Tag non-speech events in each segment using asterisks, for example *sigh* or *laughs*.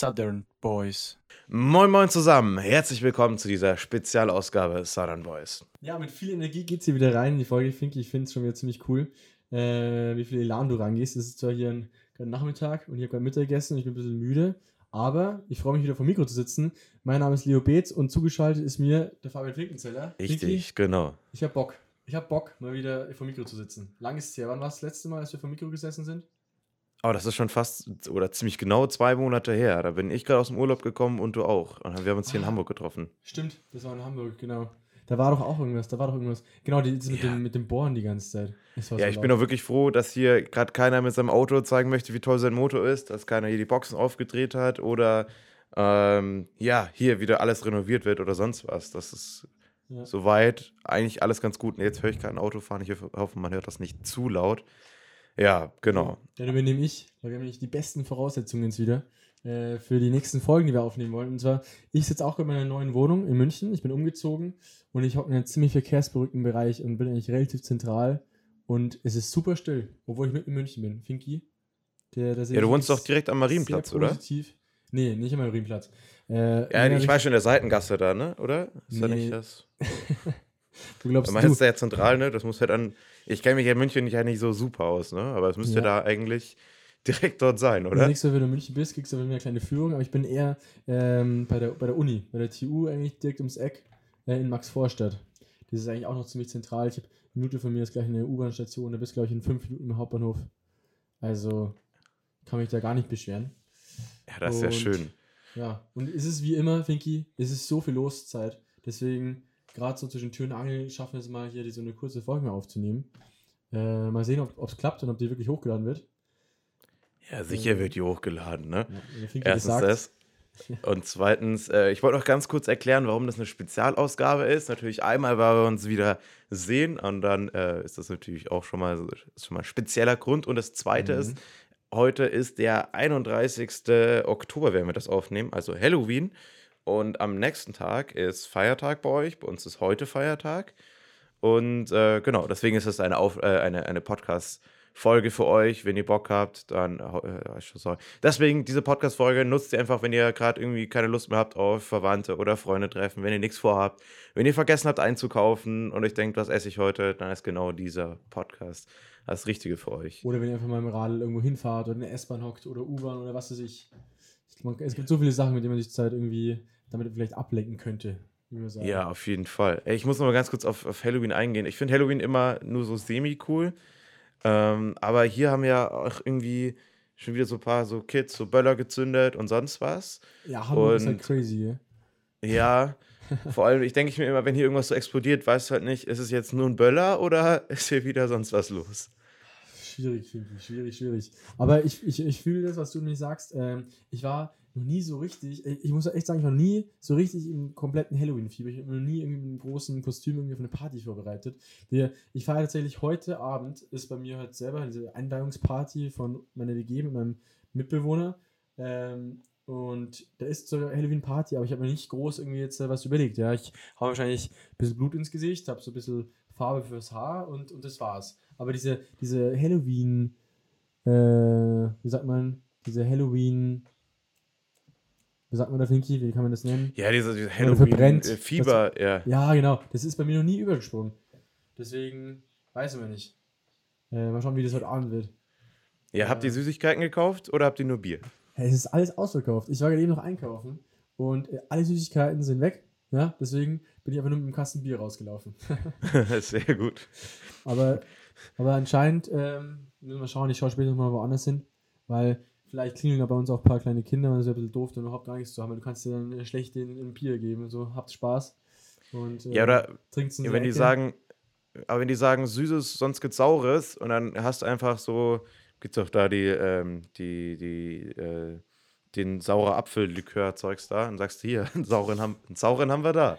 Southern Boys. Moin Moin zusammen, herzlich willkommen zu dieser Spezialausgabe Southern Boys. Ja, mit viel Energie geht hier wieder rein in die Folge. Finky, ich finde es schon wieder ziemlich cool, äh, wie viel Elan du rangehst. Es ist zwar hier ein, ein Nachmittag und ich habe gerade Mittag gegessen und ich bin ein bisschen müde, aber ich freue mich wieder vor dem Mikro zu sitzen. Mein Name ist Leo Beetz und zugeschaltet ist mir der Fabian Finkenzeller. Richtig, Finky, genau. ich habe Bock. Ich habe Bock, mal wieder vor dem Mikro zu sitzen. Lang ist es her. Wann war das letzte Mal, als wir vor dem Mikro gesessen sind? Oh, das ist schon fast oder ziemlich genau zwei Monate her. Da bin ich gerade aus dem Urlaub gekommen und du auch. Und wir haben uns hier in Ah. Hamburg getroffen. Stimmt, das war in Hamburg, genau. Da war doch auch irgendwas, da war doch irgendwas. Genau, die, mit, Ja. dem, mit dem Bohren die ganze Zeit. War Ja, so ich bin auch wirklich froh, dass hier gerade keiner mit seinem Auto zeigen möchte, wie toll sein Motor ist, dass keiner hier die Boxen aufgedreht hat oder ähm, ja, hier wieder alles renoviert wird oder sonst was. Das ist Ja. soweit eigentlich alles ganz gut. Und jetzt höre ich kein Auto fahren. Ich hoffe, man hört das nicht zu laut. Ja, genau. Dann übernehme ich, weil wir haben nämlich die besten Voraussetzungen jetzt wieder äh, für die nächsten Folgen, die wir aufnehmen wollen. Und zwar, ich sitze auch in meiner neuen Wohnung in München. Ich bin umgezogen und ich hocke in einem ziemlich verkehrsberuhigten Bereich und bin eigentlich relativ zentral. Und es ist super still, obwohl ich mitten in München bin. Finky, der, der Ja, du wohnst doch direkt am Marienplatz, oder? Positiv. Nee, nicht am Marienplatz. Äh, Ja, ich weiß schon, in der Seitengasse da, ne? Oder? Ist da Nee. nicht das? *laughs* Wo glaubst Du du? meinst ja zentral, ne? Das muss ja dann. Ich kenne mich ja in München ja nicht so super aus, ne? Aber es müsste Ja. da eigentlich *laughs* direkt dort sein, Das oder? nächste Mal, wenn du in München bist, kriegst du eine kleine Führung, aber ich bin eher ähm, bei, der, bei der Uni, bei der TU eigentlich direkt ums Eck äh, in Maxvorstadt. Das ist eigentlich auch noch ziemlich zentral. Ich habe eine Minute von mir ist gleich eine U-Bahn-Station, da bist glaube ich in fünf Minuten im Hauptbahnhof. Also kann mich da gar nicht beschweren. Ja, das ist ja Und- schön. Ja, und es ist wie immer, Finky, es ist so viel Loszeit. Deswegen, gerade so zwischen Tür und Angel, schaffen wir es mal hier die, so eine kurze Folge mal aufzunehmen. Äh, mal sehen, ob es klappt und ob die wirklich hochgeladen wird. Ja, sicher wird die hochgeladen, ne? Ja, Erstens gesagt. das. Und zweitens, äh, ich wollte noch ganz kurz erklären, warum das eine Spezialausgabe ist. Natürlich einmal, weil wir uns wieder sehen und dann äh, ist das natürlich auch schon mal, schon mal ein spezieller Grund. Und das zweite Mhm. ist, heute ist der 31. Oktober, wenn wir das aufnehmen, also Halloween. Und am nächsten Tag ist Feiertag bei euch. Bei uns ist heute Feiertag. Und äh, genau, deswegen ist es eine, äh, eine, eine Podcast-Folge für euch. Wenn ihr Bock habt, dann. Äh, sorry. Deswegen, diese Podcast-Folge nutzt ihr einfach, wenn ihr gerade irgendwie keine Lust mehr habt auf Verwandte oder Freunde treffen, wenn ihr nichts vorhabt, wenn ihr vergessen habt einzukaufen und euch denkt, was esse ich heute, dann ist genau dieser Podcast das Richtige für euch. Oder wenn ihr einfach mal im Radl irgendwo hinfahrt oder in der S-Bahn hockt oder U-Bahn oder was weiß ich. Man, es gibt so viele Sachen, mit denen man sich Zeit irgendwie damit vielleicht ablenken könnte. Ja, auf jeden Fall. Ich muss noch mal ganz kurz auf, auf Halloween eingehen. Ich finde Halloween immer nur so semi-cool. Ähm, aber hier haben ja auch irgendwie schon wieder so ein paar so Kids, so Böller gezündet und sonst was. ja Hamburg ist halt und- crazy, ja. Ja, *laughs* vor allem, ich denke ich mir immer, wenn hier irgendwas so explodiert, weißt du halt nicht, ist es jetzt nur ein Böller oder *laughs* ist hier wieder sonst was los? Schwierig. Schwierig, schwierig. Aber ich, ich, ich fühle das, was du nicht sagst. Ähm, ich war noch nie so richtig, ich ich muss echt sagen, ich war nie so richtig im kompletten Halloween-Fieber. Ich habe noch nie irgendwie mit einem großen Kostüm irgendwie auf eine Party vorbereitet. Ich feiere tatsächlich heute Abend, ist bei mir halt selber diese Einweihungsparty von meiner WG mit meinem Mitbewohner. Ähm, und da ist so eine Halloween-Party, aber ich habe mir nicht groß irgendwie jetzt äh, was überlegt. Ja, ich habe wahrscheinlich ein bisschen Blut ins Gesicht, habe so ein bisschen Farbe fürs Haar und, und das war's. Aber diese, diese Halloween, äh, wie sagt man, diese Halloween, wie sagt man da, Finky, wie kann man das nennen? Ja, diese, diese. Halloween-Fieber, ja. Ja, genau, das ist bei mir noch nie übergesprungen. Deswegen weiß man nicht. Äh, mal schauen, wie das heute Abend wird. Ja, habt ihr Süßigkeiten gekauft oder habt ihr nur Bier? Es ist alles ausverkauft. Ich war gerade eben noch einkaufen und äh, alle Süßigkeiten sind weg. Ja, deswegen bin ich einfach nur mit einem Kasten Bier rausgelaufen. *laughs* Sehr gut. Aber, aber anscheinend ähm, müssen wir mal schauen, ich schaue später nochmal woanders hin, weil vielleicht klingeln da bei uns auch ein paar kleine Kinder und es ist ja ein bisschen doof, dann überhaupt gar nichts zu haben. weil Du kannst dir dann schlecht den, ein Bier geben und so, habt Spaß. Und, äh, Ja, oder Ja, der wenn die Ecke. sagen, aber wenn die sagen Süßes, sonst gibt's Saures und dann hast du einfach so, gibt's doch da die, ähm, die, die, äh, den saure Apfellikör-Zeugs da und sagst hier, einen sauren, haben, einen sauren haben wir da.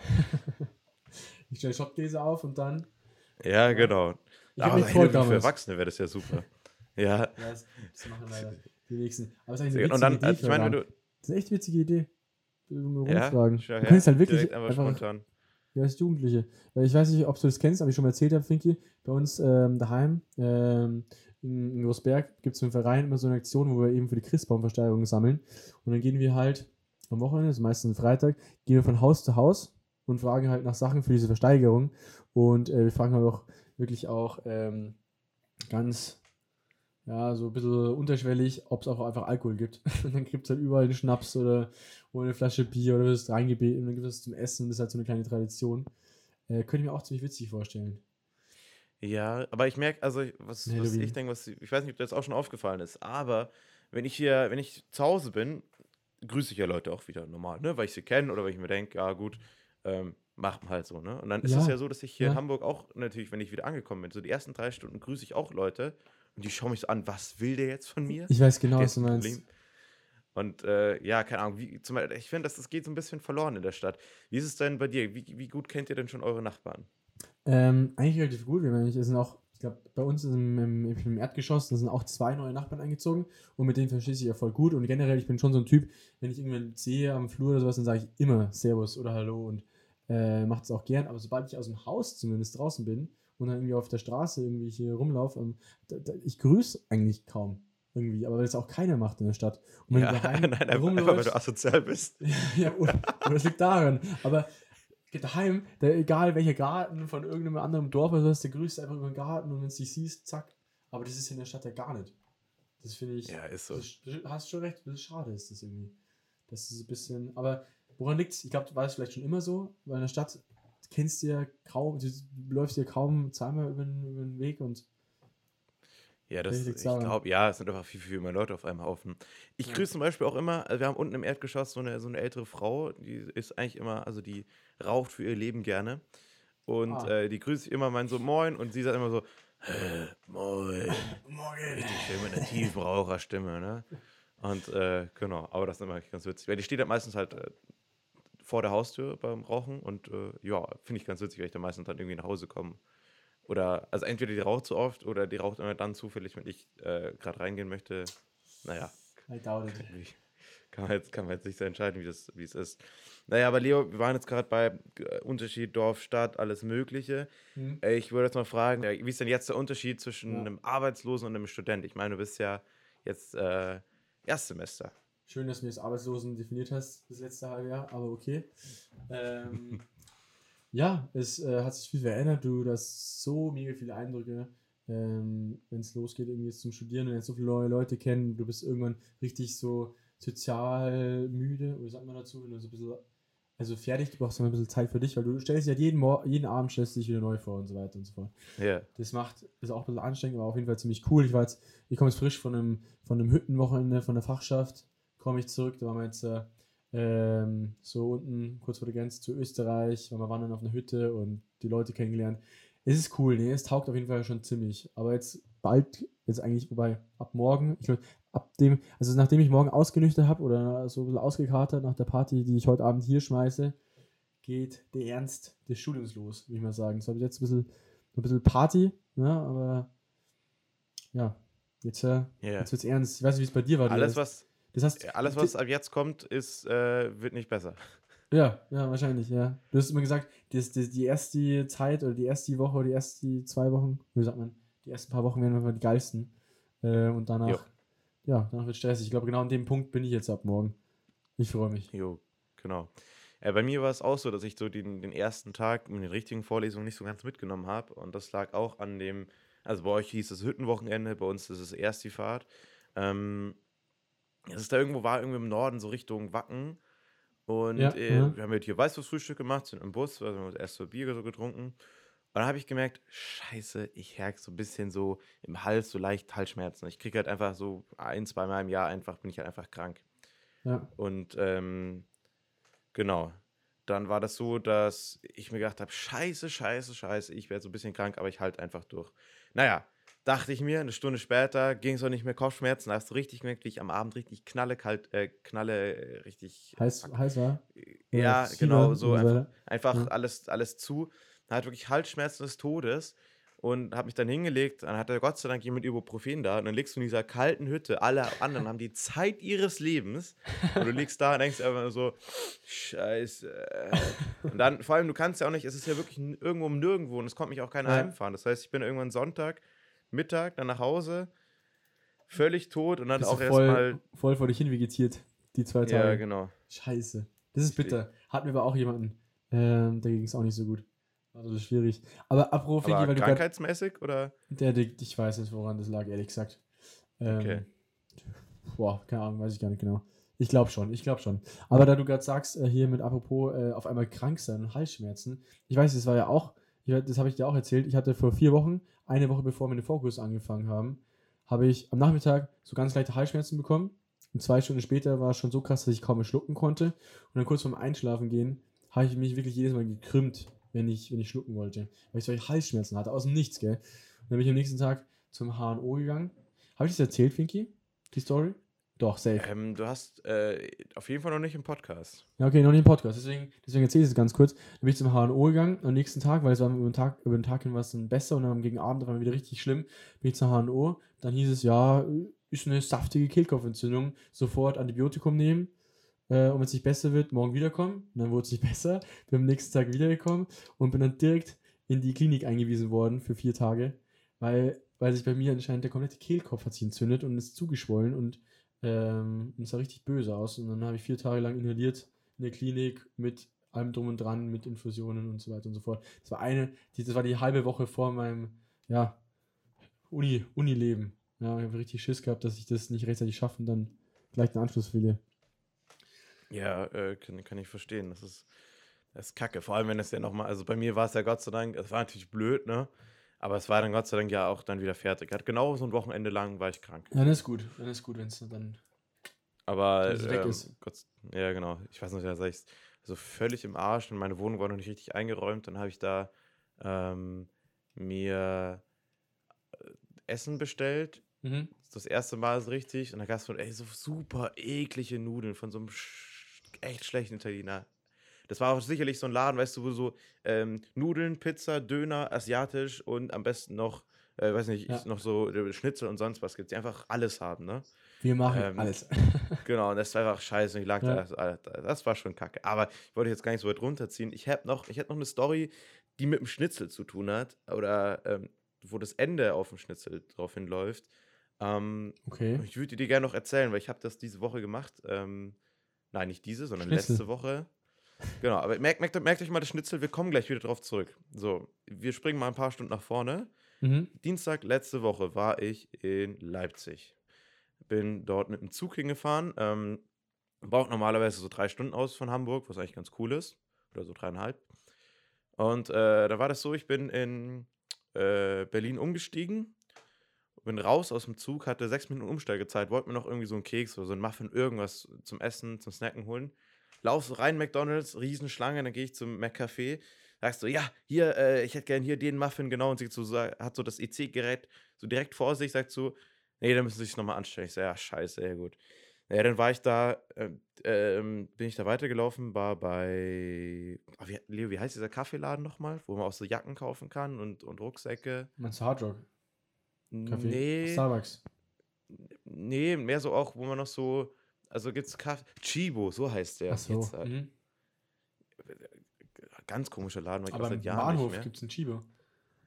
Ich stelle Schottgläser auf und dann. Ja, genau. Ich Aber mich für. Erwachsene wäre das ja super. ja. Ja, das, das machen leider die nächsten. Aber es ist eigentlich eine Und dann, Idee. also ich meine, wenn du, Das ist eine echt witzige Idee. ja, Rumfragen. schau du kannst halt wirklich einfach, einfach spontan. Ja, als Jugendliche. Ich weiß nicht, ob du das kennst, aber ich schon mal erzählt habe, Finky. Bei uns ähm, daheim ähm, in, Großberg gibt es im Verein immer so eine Aktion, wo wir eben für die Christbaumversteigerung sammeln. Und dann gehen wir halt am Wochenende, also meistens Freitag, gehen wir von Haus zu Haus und fragen halt nach Sachen für diese Versteigerung. Und äh, wir fragen halt auch wirklich auch ähm, ganz, ja, so ein bisschen unterschwellig, ob es auch einfach Alkohol gibt. *laughs* und dann gibt es halt überall einen Schnaps oder, oder eine Flasche Bier oder das reingebeten und dann gibt es zum Essen. Das ist halt so eine kleine Tradition. Äh, könnte ich mir auch ziemlich witzig vorstellen. Ja, aber ich merke, also was, was Halloween. ich denke, was ich weiß nicht, ob dir das auch schon aufgefallen ist, aber wenn ich hier, wenn ich zu Hause bin, grüße ich ja Leute auch wieder normal, ne? Weil ich sie kenne oder weil ich mir denke, ja gut, ähm, macht man halt so, ne? Und dann ist es Ja, ja so, dass ich hier in ja. Hamburg auch natürlich, wenn ich wieder angekommen bin, so die ersten drei Stunden grüße ich auch Leute und die schauen mich so an, was will der jetzt von mir? Ich weiß genau, Der was du ein meinst. Problem. Und äh, ja, keine Ahnung, wie, zum Beispiel, ich finde, das, das geht so ein bisschen verloren in der Stadt. Wie ist es denn bei dir? Wie, wie gut kennt ihr denn schon eure Nachbarn? Ähm, eigentlich relativ gut. Wir sind auch, ich glaube, bei uns im, im, im Erdgeschoss da sind auch zwei neue Nachbarn eingezogen und mit denen verstehe ich ja voll gut. Und generell, ich bin schon so ein Typ, wenn ich irgendwen sehe am Flur oder sowas, dann sage ich immer Servus oder Hallo und äh, macht es auch gern. Aber sobald ich aus dem Haus zumindest draußen bin und dann irgendwie auf der Straße irgendwie hier rumlaufe, ähm, da, da, ich grüße eigentlich kaum irgendwie, aber weil es auch keiner macht in der Stadt. Und wenn Ja, du daheim *laughs* nein, einfach, weil du asozial bist. *laughs* ja, oder, oder es liegt daran. Aber daheim, der, egal welcher Garten von irgendeinem anderen Dorf oder sowas, der grüßt einfach über den Garten und wenn du dich siehst, zack. Aber das ist in der Stadt ja gar nicht. Das finde ich. Ja, ist so. Das, hast schon recht, das ist schade ist das irgendwie. Das ist ein bisschen. Aber woran liegt es? Ich glaube, war es vielleicht schon immer so, weil in der Stadt kennst du ja kaum, du läufst ja kaum zweimal über den, über den Weg und Ja, das, ich glaube, ja, es sind einfach viel, viel mehr Leute auf einem Haufen. Ich Ja. grüße zum Beispiel auch immer, also wir haben unten im Erdgeschoss so eine, so eine ältere Frau, die ist eigentlich immer, also die raucht für ihr Leben gerne. Und Ah. äh, die grüße ich immer, mein so Moin und sie sagt immer so, "Hä, Moin. *laughs* Morgen. Richtig schön mit einer tiefen Raucherstimme, ne? Und äh, genau, aber das ist immer ganz witzig. Weil die steht halt meistens halt äh, vor der Haustür beim Rauchen und äh, ja, finde ich ganz witzig, weil ich dann meistens dann irgendwie nach Hause komme. Oder, also entweder die raucht zu oft oder die raucht immer dann zufällig, wenn ich äh, gerade reingehen möchte. Naja, I doubt it. kann man jetzt, kann man jetzt nicht so entscheiden, wie, das, wie es ist. Naja, aber Leo, wir waren jetzt gerade bei äh, Unterschied Dorf, Stadt, alles Mögliche. Hm? Ich würde jetzt mal fragen, äh, wie ist denn jetzt der Unterschied zwischen Ja. einem Arbeitslosen und einem Student? Ich meine, du bist ja jetzt äh, Erstsemester. Schön, dass du mir das Arbeitslosen definiert hast, das letzte halbe Jahr, aber okay. Ähm, *laughs* ja, es äh, hat sich viel verändert. Du hast so mega viele Eindrücke, ähm, wenn es losgeht, irgendwie jetzt zum Studieren und jetzt so viele neue Leute kennen. Du bist irgendwann richtig so sozial müde, oder wie sagt man dazu, wenn du so ein bisschen, also fertig, du brauchst immer ein bisschen Zeit für dich, weil du stellst dich halt jeden, Mor jeden Abend stellst du dich wieder neu vor und so weiter und so fort. Ja. Das macht, ist auch ein bisschen anstrengend, aber auf jeden Fall ziemlich cool. Ich war jetzt, ich komme jetzt frisch von einem, von einem Hüttenwochenende von der Fachschaft, komme ich zurück, da waren wir jetzt äh, ähm, so unten kurz vor der Grenze zu Österreich, waren wir wandern auf einer Hütte und die Leute kennengelernt. Es ist cool, nee, es taugt auf jeden Fall schon ziemlich. Aber jetzt bald, jetzt eigentlich, wobei, ab morgen, ich glaube, ab dem, also nachdem ich morgen ausgenüchtert habe oder so ein bisschen ausgekatert nach der Party, die ich heute Abend hier schmeiße, geht der Ernst des Studiums los, würde ich mal sagen. Es war bis jetzt ein bisschen, ein bisschen Party, ne, aber ja, jetzt, äh, Ja. jetzt wird's ernst. Ich weiß nicht, wie es bei dir war. Du Alles, was, das heißt, alles, was ab jetzt kommt, ist, äh, wird nicht besser. Ja, ja, wahrscheinlich, ja. Du hast immer gesagt, das, das, die erste Zeit oder die erste Woche oder die ersten zwei Wochen, wie sagt man, die ersten paar Wochen werden einfach die geilsten. Äh, und danach, Jo. ja, danach wird stressig. Ich glaube, genau an dem Punkt bin ich jetzt ab morgen. Ich freue mich. Jo, genau. Äh, bei mir war es auch so, dass ich so den, den ersten Tag mit den richtigen Vorlesungen nicht so ganz mitgenommen habe. Und das lag auch an dem, also bei euch hieß es Hüttenwochenende, bei uns ist es erst die Fahrt. Ähm, es ist da irgendwo, war irgendwie im Norden, so Richtung Wacken. Und Ja, äh, ja. wir haben halt hier Weißwurstfrühstück gemacht, sind im Bus, also haben wir erst so Bier so getrunken. Und dann habe ich gemerkt, scheiße, ich herg so ein bisschen so im Hals, so leicht Halsschmerzen. Ich kriege halt einfach so ein, zwei Mal im Jahr einfach, bin ich halt einfach krank. Ja, Und ähm, genau, dann war das so, dass ich mir gedacht habe, scheiße, scheiße, scheiße, ich werde so ein bisschen krank, aber ich halte einfach durch. Naja, dachte ich mir, eine Stunde später ging es auch nicht mehr Kopfschmerzen, da hast du richtig gemerkt, wie ich am Abend richtig knalle, kalt, äh, knalle, äh, richtig heiß, fuck. heiß war. Ja, Fieber genau, so einfach, einfach Ja. alles, alles zu. Da hat wirklich Halsschmerzen des Todes und habe mich dann hingelegt. Dann hatte Gott sei Dank jemand Ibuprofen da und dann liegst du in dieser kalten Hütte. Alle anderen haben die Zeit ihres Lebens und du liegst da und denkst einfach nur so, Scheiße. Und dann, vor allem, du kannst ja auch nicht, es ist ja wirklich irgendwo um nirgendwo und es kommt mich auch keiner Ja. heimfahren. Das heißt, ich bin irgendwann Sonntag, Mittag, dann nach Hause völlig tot und dann Bist auch voll, erstmal. voll vor dich hin vegetiert, die zwei Tage. Ja, genau. Scheiße. Das ist bitter. Hatten wir aber auch jemanden. Ähm, der ging es auch nicht so gut. War das schwierig. Aber apropos, Aber weil du krankheitsmäßig oder? Der, der, ich weiß nicht, woran das lag, ehrlich gesagt. Ähm, Okay. Boah, keine Ahnung, weiß ich gar nicht genau. Ich glaube schon, ich glaube schon. Aber da du gerade sagst, äh, hier mit apropos äh, auf einmal krank sein und Halsschmerzen, ich weiß, das war ja auch, ich, das habe ich dir auch erzählt, ich hatte vor vier Wochen, eine Woche bevor meine Vorkurse angefangen haben, habe ich am Nachmittag so ganz leichte Halsschmerzen bekommen. Und zwei Stunden später war es schon so krass, dass ich kaum mehr schlucken konnte. Und dann kurz vorm Einschlafen gehen, habe ich mich wirklich jedes Mal gekrümmt, wenn ich, wenn ich schlucken wollte. Weil ich solche Halsschmerzen hatte, aus dem Nichts, gell. Und dann bin ich am nächsten Tag zum HNO gegangen. Habe ich das erzählt, Finky? Die Story? Doch, safe. Ähm, du hast äh, auf jeden Fall noch nicht im Podcast. Ja, okay, noch nicht im Podcast. Deswegen, deswegen erzähle ich es ganz kurz. Dann bin ich zum HNO gegangen am nächsten Tag, weil es war über den Tag, über den Tag hin was dann besser und dann gegen Abend war wieder richtig schlimm. Bin ich zum HNO. Dann hieß es, ja, ist eine saftige Kehlkopfentzündung. Sofort Antibiotikum nehmen. Äh, und wenn es nicht besser wird, morgen wiederkommen. Und dann wurde es nicht *laughs* besser. Bin am nächsten Tag wiedergekommen und bin dann direkt in die Klinik eingewiesen worden für vier Tage, weil, weil sich bei mir anscheinend der komplette Kehlkopf hat sich entzündet und ist zugeschwollen und ähm, und es sah richtig böse aus. Und dann habe ich vier Tage lang inhaliert in der Klinik mit allem drum und dran, mit Infusionen und so weiter und so fort. Das war eine, die, das war die halbe Woche vor meinem, ja, Uni, Unileben. Ja, ich habe richtig Schiss gehabt, dass ich das nicht rechtzeitig schaffe und dann gleich den Anschluss verliere. Ja, äh, kann, kann ich verstehen. Das ist, das ist kacke. Vor allem, wenn es ja nochmal, also bei mir war es ja Gott sei Dank, es war natürlich blöd, ne? Aber es war dann Gott sei Dank ja auch dann wieder fertig. Hat genau so ein Wochenende lang war ich krank. Ja, dann ist gut. Dann ist gut, wenn es dann. Aber weg ähm, ist. Gott, ja, genau. Ich weiß nicht, da sag ich so völlig im Arsch und meine Wohnung war noch nicht richtig eingeräumt. Dann habe ich da ähm, mir äh, Essen bestellt. Mhm. Das erste Mal so richtig. Und da gab es so, super eklige Nudeln von so einem echt schlechten Italiener. Das war auch sicherlich so ein Laden, weißt du, wo so ähm, Nudeln, Pizza, Döner, asiatisch und am besten noch, äh, weiß nicht, Ja. noch so äh, Schnitzel und sonst was gibt. Die einfach alles haben, ne? Wir machen Ähm, alles. *laughs* Genau, und das war einfach scheiße. Und ich lag Ja. da, Alter, das war schon kacke. Aber ich wollte jetzt gar nicht so weit runterziehen. Ich habe noch, ich noch eine Story, die mit dem Schnitzel zu tun hat. Oder ähm, wo das Ende auf dem Schnitzel drauf hinläuft. Ähm, Okay. ich würde dir gerne noch erzählen, weil ich habe das diese Woche gemacht. Ähm, nein, nicht diese, sondern Schnitzel. letzte Woche. Genau, aber merkt, merkt, merkt euch mal das Schnitzel, wir kommen gleich wieder drauf zurück. So, wir springen mal ein paar Stunden nach vorne. Mhm. Dienstag letzte Woche war ich in Leipzig. Bin dort mit dem Zug hingefahren. Ähm, braucht normalerweise so drei Stunden aus von Hamburg, was eigentlich ganz cool ist. Oder so dreieinhalb. Und äh, da war das so, ich bin in äh, Berlin umgestiegen, bin raus aus dem Zug, hatte sechs Minuten Umsteigezeit, wollte mir noch irgendwie so einen Keks oder so einen Muffin, irgendwas zum Essen, zum Snacken holen. Lauf so rein, McDonalds, Riesenschlange, dann gehe ich zum McCafé, sagst du, ja, hier, äh, ich hätte gern hier den Muffin, genau, und sie so, hat so das EC-Gerät so direkt vor sich, sagt so, nee, da müssen sie sich nochmal anstellen. Ich so, ja, scheiße, ja gut. Ja, dann war ich da, äh, ähm, bin ich da weitergelaufen, war bei, ah, wie, Leo, wie heißt dieser Kaffeeladen nochmal, wo man auch so Jacken kaufen kann und, und Rucksäcke? Meinst du Hard Rock? Kaffee? Nee, Starbucks. nee, mehr so auch, wo man noch so, also gibt's Kaffee, Chibo, so heißt der. Ach so. Jetzt, äh, Mhm. Ganz komischer Laden, weil ich auch Aber seit Jahren Bahnhof gibt es einen Chibo.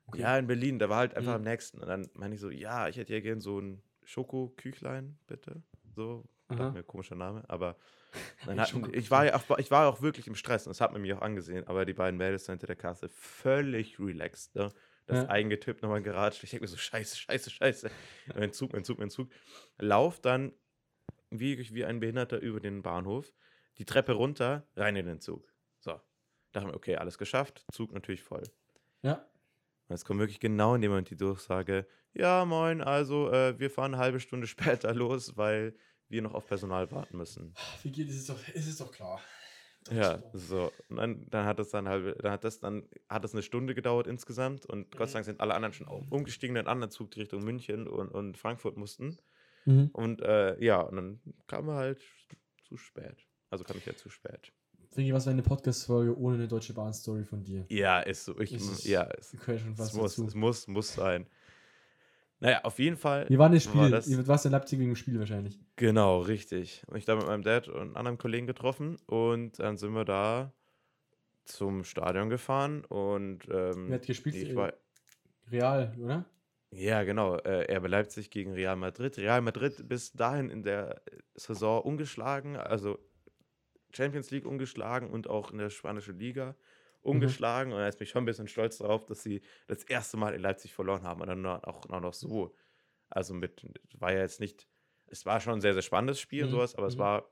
Okay. Ja, in Berlin, der war halt einfach Mhm. am nächsten. Und dann meine ich so, ja, ich hätte ja gern so ein Schokoküchlein, bitte. So, dachte mir, komischer Name, aber *laughs* hatten, ich, war ja auch, ich war auch wirklich im Stress und das hat man mir auch angesehen, aber die beiden Mädels da hinter der Kasse völlig relaxed, ne? Das Ja. eingetippt, nochmal geratscht. Ich denke mir so, scheiße, scheiße, scheiße. Mein Zug, mein Zug, mein Zug. Lauf dann wie, wie ein Behinderter über den Bahnhof, die Treppe runter, rein in den Zug. So. Dachte mir, okay, alles geschafft, Zug natürlich voll. Ja. Und es kommt wirklich genau in dem Moment die Durchsage, ja, moin, also äh, wir fahren eine halbe Stunde *laughs* später los, weil wir noch auf Personal warten müssen. Wie geht es? Ist doch, ist es doch klar. Ja, so. Und dann, dann hat es dann halbe, dann hat das dann, hat es eine Stunde gedauert insgesamt und Gott sei Dank sind alle anderen schon um- umgestiegen in einen anderen Zug, die Richtung München und, und Frankfurt mussten. Mhm. Und äh, ja, und dann kam er halt zu spät. Also kam ich ja zu spät. Vicky, was wäre eine Podcast-Folge ohne eine deutsche Bahn-Story von dir? Ja, ist so. Ich, Ist es- ja, es, können schon es was muss, dazu. es muss, muss sein. Naja, auf jeden Fall. Wir waren im war Spiel. das- Ihr warst in Leipzig wegen dem Spiel wahrscheinlich. Genau, richtig. Und ich da mit meinem Dad und einem anderen Kollegen getroffen und dann sind wir da zum Stadion gefahren und ähm, Wer hat gespielt? ich war, Real, oder? Ja, genau. Äh, RB Leipzig gegen Real Madrid. Real Madrid bis dahin in der Saison ungeschlagen, also Champions League ungeschlagen und auch in der spanischen Liga Mhm. ungeschlagen. Und da ist mich schon ein bisschen stolz darauf, dass sie das erste Mal in Leipzig verloren haben und dann auch, noch so. Also mit, war ja jetzt nicht, es war schon ein sehr, sehr spannendes Spiel und Mhm, sowas, aber es mhm. war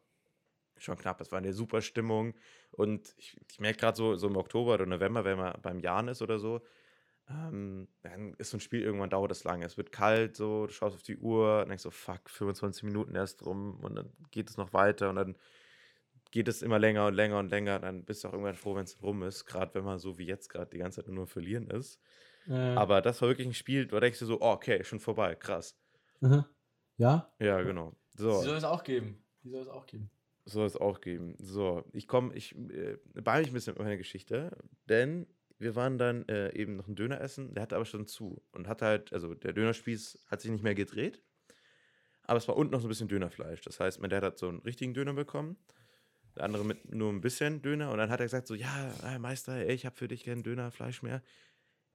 schon knapp. Es war eine super Stimmung. Und ich, ich merke gerade so, so im Oktober oder November, wenn man beim Jahren ist oder so, ähm, dann ist so ein Spiel irgendwann dauert es lange. Es wird kalt, so, du schaust auf die Uhr und denkst so, fuck, 25 Minuten erst rum und dann geht es noch weiter und dann geht es immer länger und länger und länger. Dann bist du auch irgendwann froh, wenn es rum ist, gerade wenn man so wie jetzt gerade die ganze Zeit nur verlieren ist. Äh, Aber das war wirklich ein Spiel, da denkst du so, oh, okay, schon vorbei, krass. aha. Ja, Ja, genau. die soll So, es auch geben. Die soll es auch geben. soll es auch geben. So, ich komme, ich äh, beeile mich ein bisschen mit meiner Geschichte, denn wir waren dann äh, eben noch einen Döner essen, der hatte aber schon zu und hat halt, also der Dönerspieß hat sich nicht mehr gedreht, aber es war unten noch so ein bisschen Dönerfleisch. Das heißt, mein Dad hat so einen richtigen Döner bekommen, der andere mit nur ein bisschen Döner und dann hat er gesagt so, ja, äh, Meister, ey, ich habe für dich kein Dönerfleisch mehr.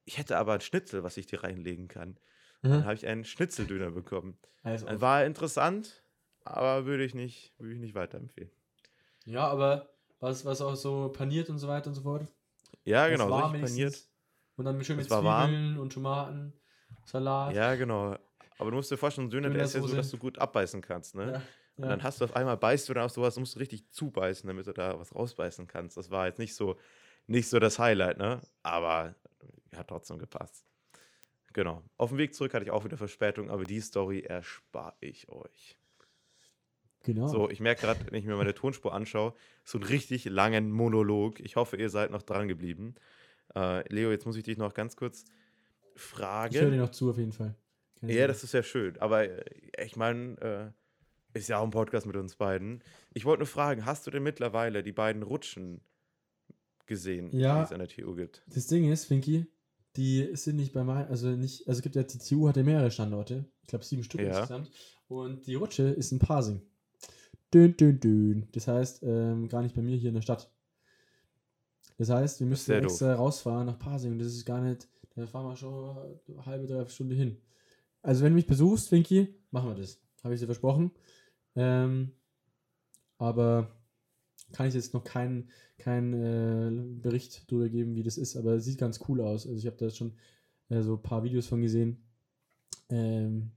Ich hätte aber ein Schnitzel, was ich dir reinlegen kann. Dann Aha. habe ich einen Schnitzeldöner bekommen. Also, War interessant, aber würde ich nicht, würde ich nicht weiterempfehlen. ja, aber was, was auch so paniert und so weiter und so fort. Ja, genau, warm richtig paniert. Und dann schön mit war warm. Zwiebeln und Tomaten, Salat. Ja, genau. Aber du musst dir vorstellen, Döner, der ist ja so, dass du gut abbeißen kannst, ne? Ja, Und ja. dann hast du auf einmal beißt du dann auf sowas, musst du richtig zubeißen, damit du da was rausbeißen kannst. Das war jetzt nicht so, nicht so das Highlight, ne? Aber hat trotzdem gepasst. Genau. Auf dem Weg zurück hatte ich auch wieder Verspätung, aber die Story erspare ich euch. Genau. So, ich merke gerade, wenn ich mir meine Tonspur anschaue, so einen richtig langen Monolog. Ich hoffe, ihr seid noch dran geblieben. Äh, Leo, jetzt muss ich dich noch ganz kurz fragen. ich höre dir noch zu, auf jeden Fall. Keine Ja, Sorge. das ist ja schön. Aber äh, ich meine, äh, ist ja auch ein Podcast mit uns beiden. Ich wollte nur fragen, hast du denn mittlerweile die beiden Rutschen gesehen, Ja. die es an der TU gibt? Das Ding ist, Finky, die sind nicht bei mein, also nicht, also es gibt ja, die TU hat ja mehrere Standorte. Ich glaube sieben Stück Ja. insgesamt. Und die Rutsche ist in Parsing. Dün, dün, dün. Das heißt, ähm, gar nicht bei mir hier in der Stadt. Das heißt, wir müssen extra rausfahren nach Parsing. Und das ist gar nicht, da fahren wir schon eine halbe, dreiviertel Stunde hin. Also wenn du mich besuchst, Finky, machen wir das. Habe ich dir versprochen. Ähm, aber kann ich jetzt noch keinen keinen äh, Bericht darüber geben, wie das ist, aber es sieht ganz cool aus. Also ich habe da schon äh, so ein paar Videos von gesehen. Ähm,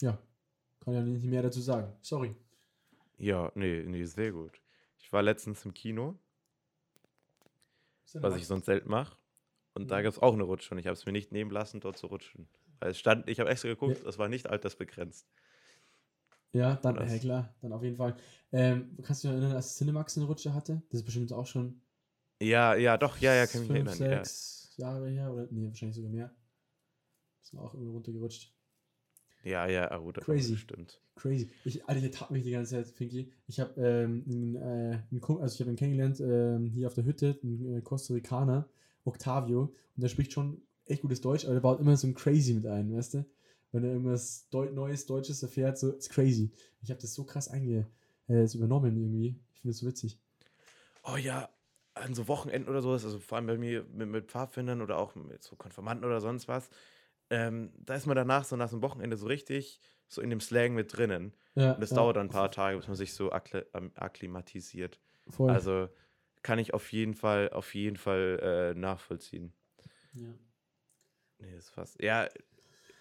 ja, kann ja nicht mehr dazu sagen. Sorry. Ja, nee, nee, sehr gut. Ich war letztens im Kino, ja was ich sonst selten mache. Und da Mhm. gab es auch eine Rutsche und ich habe es mir nicht nehmen lassen, dort zu rutschen. Weil es stand, ich habe extra geguckt, Ja. das war nicht altersbegrenzt. Ja, dann, ja klar, dann auf jeden Fall. Ähm, kannst du dich noch erinnern, als Cinemax eine Rutsche hatte? Das ist bestimmt auch schon Ja, ja, doch, ja, ja, kann mich fünf, erinnern. Ja. sechs Jahre her oder nee, wahrscheinlich sogar mehr. Ist auch irgendwie runtergerutscht. Ja, ja, oh, das Crazy. stimmt. Crazy. Ich, Alter, ich tapp mich die ganze Zeit, Finky. Ich habe ähm, einen, äh, einen, also ich habe ihn kennengelernt ähm, hier auf der Hütte, einen äh, Costa Ricaner, Octavio, und der spricht schon echt gutes Deutsch, aber der baut immer so ein Crazy mit ein, weißt du? Wenn er irgendwas Deu Neues, Deutsches erfährt, so, ist crazy. Ich habe das so krass einge äh, übernommen irgendwie. Ich finde das so witzig. Oh ja, an so Wochenenden oder sowas, also vor allem bei mir mit, mit Pfadfindern oder auch mit so Konfirmanden oder sonst was, ähm, da ist man danach so nach so einem Wochenende so richtig so in dem Slang mit drinnen. Ja, Und das ja, dauert dann ein paar Tage, bis man sich so ähm, akklimatisiert. Voll. Also kann ich auf jeden Fall, auf jeden Fall äh, nachvollziehen. ja. Nee, ist fast. Ja,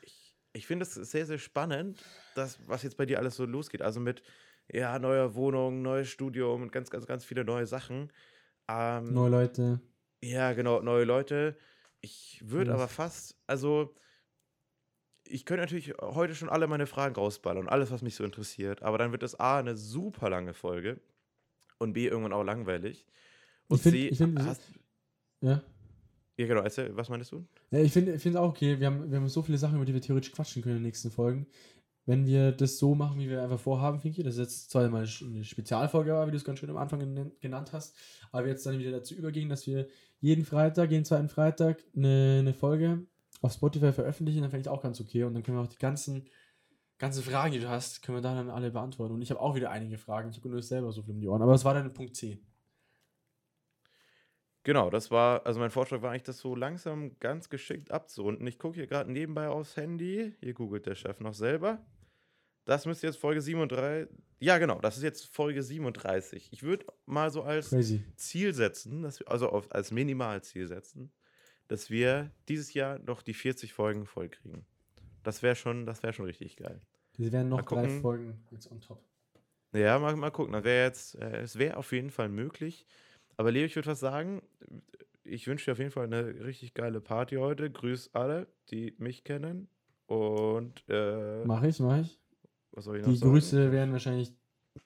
ich, ich finde es sehr, sehr spannend, das, was jetzt bei dir alles so losgeht. Also mit ja, neuer Wohnung, neues Studium und ganz, ganz, ganz viele neue Sachen. Ähm, Neue Leute. Ja, genau, neue Leute. Ich würde aber fast, also ich könnte natürlich heute schon alle meine Fragen rausballern und alles, was mich so interessiert, aber dann wird das A, eine super lange Folge und B, irgendwann auch langweilig. Und Ich find- C, ich find, hast, Ja. ja genau, erzähl, was meinst du? Ja, ich finde es auch okay. Wir haben, wir haben so viele Sachen, über die wir theoretisch quatschen können in den nächsten Folgen. Wenn wir das so machen, wie wir einfach vorhaben, Finki, das ist jetzt zwar mal eine Spezialfolge, war, wie du es ganz schön am Anfang gen- genannt hast, aber wir jetzt dann wieder dazu übergehen, dass wir jeden Freitag, jeden zweiten Freitag eine, eine Folge auf Spotify veröffentlichen, dann fände ich auch ganz okay. Und dann können wir auch die ganzen, ganzen Fragen, die du hast, können wir da dann alle beantworten. Und ich habe auch wieder einige Fragen. Ich habe nur selber so viel um die Ohren. Aber es war dann Punkt C. Genau, das war, also mein Vorschlag war eigentlich, das so langsam ganz geschickt abzurunden. Ich gucke hier gerade nebenbei aufs Handy. Hier googelt der Chef noch selber. Das müsste jetzt Folge 37. Ja, genau, das ist jetzt Folge 37. Ich würde mal so als Crazy. Ziel setzen, dass wir, also auf, als Minimalziel setzen, dass wir dieses Jahr noch die 40 Folgen voll kriegen. Das wäre schon, das wäre schon richtig geil. Die werden noch drei. Folgen jetzt on top. Ja, mal, mal gucken. Das wäre jetzt, äh, es wäre auf jeden Fall möglich. Aber Leo, ich würde was sagen. Ich wünsche dir auf jeden Fall eine richtig geile Party heute. Grüß alle, die mich kennen. Und äh, Mach ich, mach ich. was soll ich noch Die sagen? Grüße werden wahrscheinlich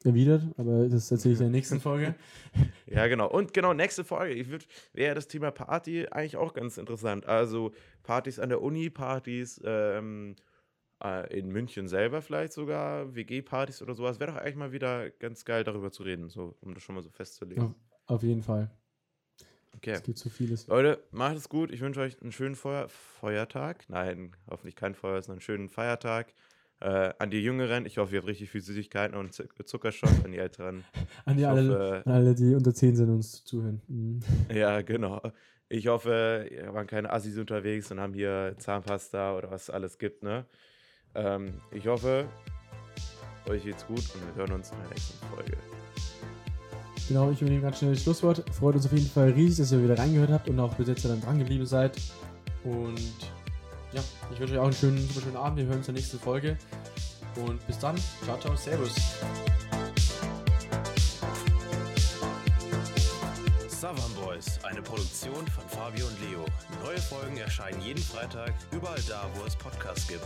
erwidert, aber das erzähle ich in der nächsten Folge. *laughs* Ja, genau. Und genau, nächste Folge. Ich würd- wäre das Thema Party eigentlich auch ganz interessant. Also Partys an der Uni, Partys ähm, äh, in München selber vielleicht sogar, WG-Partys oder sowas. Wäre doch eigentlich mal wieder ganz geil, darüber zu reden, so, um das schon mal so festzulegen. Auf, auf jeden Fall. Okay. Es gibt so vieles. Leute, macht es gut. Ich wünsche euch einen schönen Feuer Feuertag. Nein, hoffentlich kein Feuer, sondern einen schönen Feiertag. Äh, an die Jüngeren, ich hoffe, ihr habt richtig viel Süßigkeiten und Zuck- Zuckerschock. An die Älteren, *laughs* An die alle, hoffe, an alle, die unter 10 sind und uns zuhören. Mhm. *laughs* Ja, genau. Ich hoffe, ihr waren keine Assis unterwegs und haben hier Zahnpasta oder was es alles gibt, ne? Ähm, ich hoffe, euch geht's gut und wir hören uns in der nächsten Folge. Genau, ich übernehme ganz schnell das Schlusswort. Freut uns auf jeden Fall riesig, dass ihr wieder reingehört habt und auch bis jetzt dann dran geblieben seid. Und ja, ich wünsche euch auch einen schönen, schönen Abend. Wir hören uns in der nächsten Folge. Und bis dann. Ciao, ciao, servus. Savan Boys, eine Produktion von Fabio und Leo. Neue Folgen erscheinen jeden Freitag, überall da, wo es Podcasts gibt.